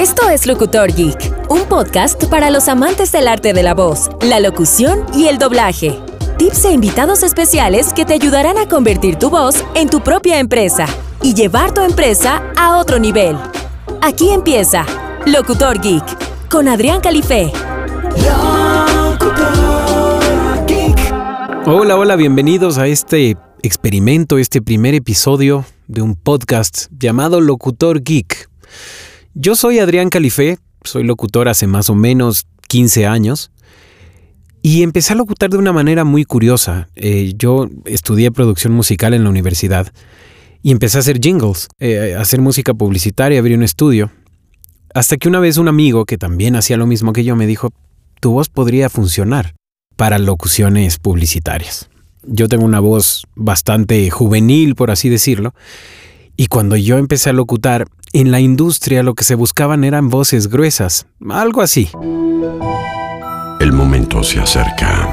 Esto es Locutor Geek, un podcast para los amantes del arte de la voz, la locución y el doblaje. Tips e invitados especiales que te ayudarán a convertir tu voz en tu propia empresa y llevar tu empresa a otro nivel. Aquí empieza Locutor Geek con Adrián Califé. Hola, hola, bienvenidos a este experimento, este primer episodio de un podcast llamado Locutor Geek. Yo soy Adrián Califé, soy locutor hace más o menos 15 años y empecé a locutar de una manera muy curiosa. Eh, yo estudié producción musical en la universidad y empecé a hacer jingles, eh, a hacer música publicitaria, abrí un estudio. Hasta que una vez un amigo que también hacía lo mismo que yo me dijo, tu voz podría funcionar para locuciones publicitarias. Yo tengo una voz bastante juvenil, por así decirlo, y cuando yo empecé a locutar, en la industria lo que se buscaban eran voces gruesas, algo así. El momento se acerca.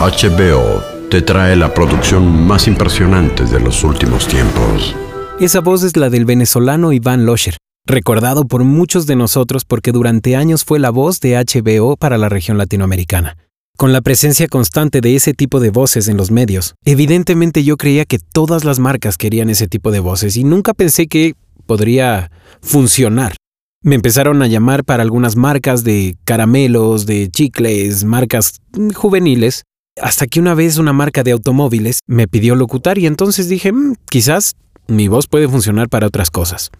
HBO te trae la producción más impresionante de los últimos tiempos. Esa voz es la del venezolano Iván Losher, recordado por muchos de nosotros porque durante años fue la voz de HBO para la región latinoamericana. Con la presencia constante de ese tipo de voces en los medios, evidentemente yo creía que todas las marcas querían ese tipo de voces y nunca pensé que podría funcionar. Me empezaron a llamar para algunas marcas de caramelos, de chicles, marcas juveniles, hasta que una vez una marca de automóviles me pidió locutar y entonces dije, "Mm, quizás mi voz puede funcionar para otras cosas.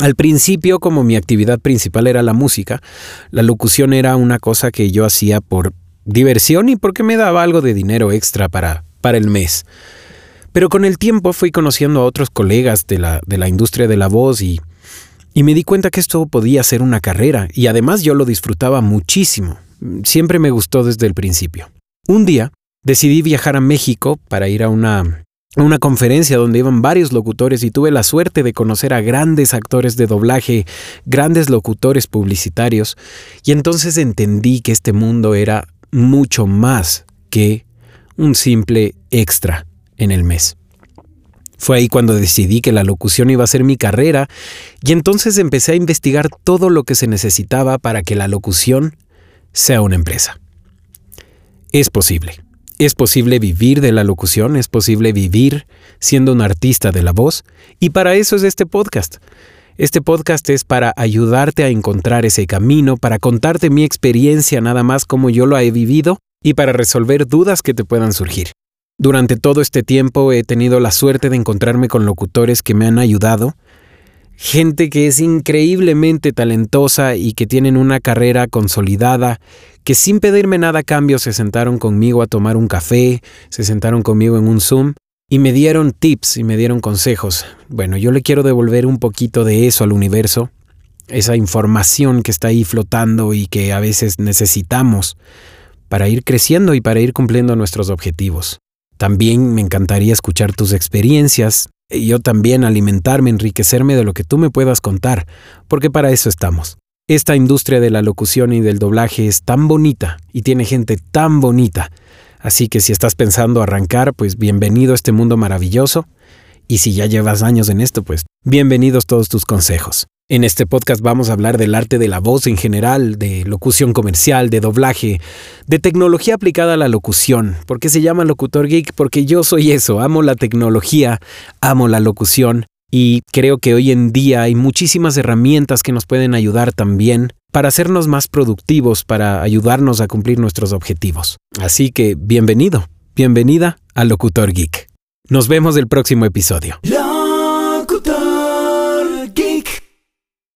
Al principio, como mi actividad principal era la música, la locución era una cosa que yo hacía por diversión y porque me daba algo de dinero extra para, para el mes. Pero con el tiempo fui conociendo a otros colegas de la, de la industria de la voz y, y me di cuenta que esto podía ser una carrera y además yo lo disfrutaba muchísimo. Siempre me gustó desde el principio. Un día decidí viajar a México para ir a una, a una conferencia donde iban varios locutores y tuve la suerte de conocer a grandes actores de doblaje, grandes locutores publicitarios, y entonces entendí que este mundo era mucho más que un simple extra en el mes. Fue ahí cuando decidí que la locución iba a ser mi carrera y entonces empecé a investigar todo lo que se necesitaba para que la locución sea una empresa. Es posible. Es posible vivir de la locución, es posible vivir siendo un artista de la voz y para eso es este podcast. Este podcast es para ayudarte a encontrar ese camino, para contarte mi experiencia nada más como yo lo he vivido y para resolver dudas que te puedan surgir. Durante todo este tiempo he tenido la suerte de encontrarme con locutores que me han ayudado, gente que es increíblemente talentosa y que tienen una carrera consolidada, que sin pedirme nada a cambio se sentaron conmigo a tomar un café, se sentaron conmigo en un Zoom y me dieron tips y me dieron consejos. Bueno, yo le quiero devolver un poquito de eso al universo, esa información que está ahí flotando y que a veces necesitamos para ir creciendo y para ir cumpliendo nuestros objetivos. También me encantaría escuchar tus experiencias y yo también alimentarme, enriquecerme de lo que tú me puedas contar, porque para eso estamos. Esta industria de la locución y del doblaje es tan bonita y tiene gente tan bonita. Así que si estás pensando arrancar, pues bienvenido a este mundo maravilloso. Y si ya llevas años en esto, pues bienvenidos todos tus consejos. En este podcast vamos a hablar del arte de la voz en general, de locución comercial, de doblaje, de tecnología aplicada a la locución. ¿Por qué se llama Locutor Geek? Porque yo soy eso, amo la tecnología, amo la locución y creo que hoy en día hay muchísimas herramientas que nos pueden ayudar también para hacernos más productivos, para ayudarnos a cumplir nuestros objetivos. Así que bienvenido, bienvenida a Locutor Geek. Nos vemos el próximo episodio.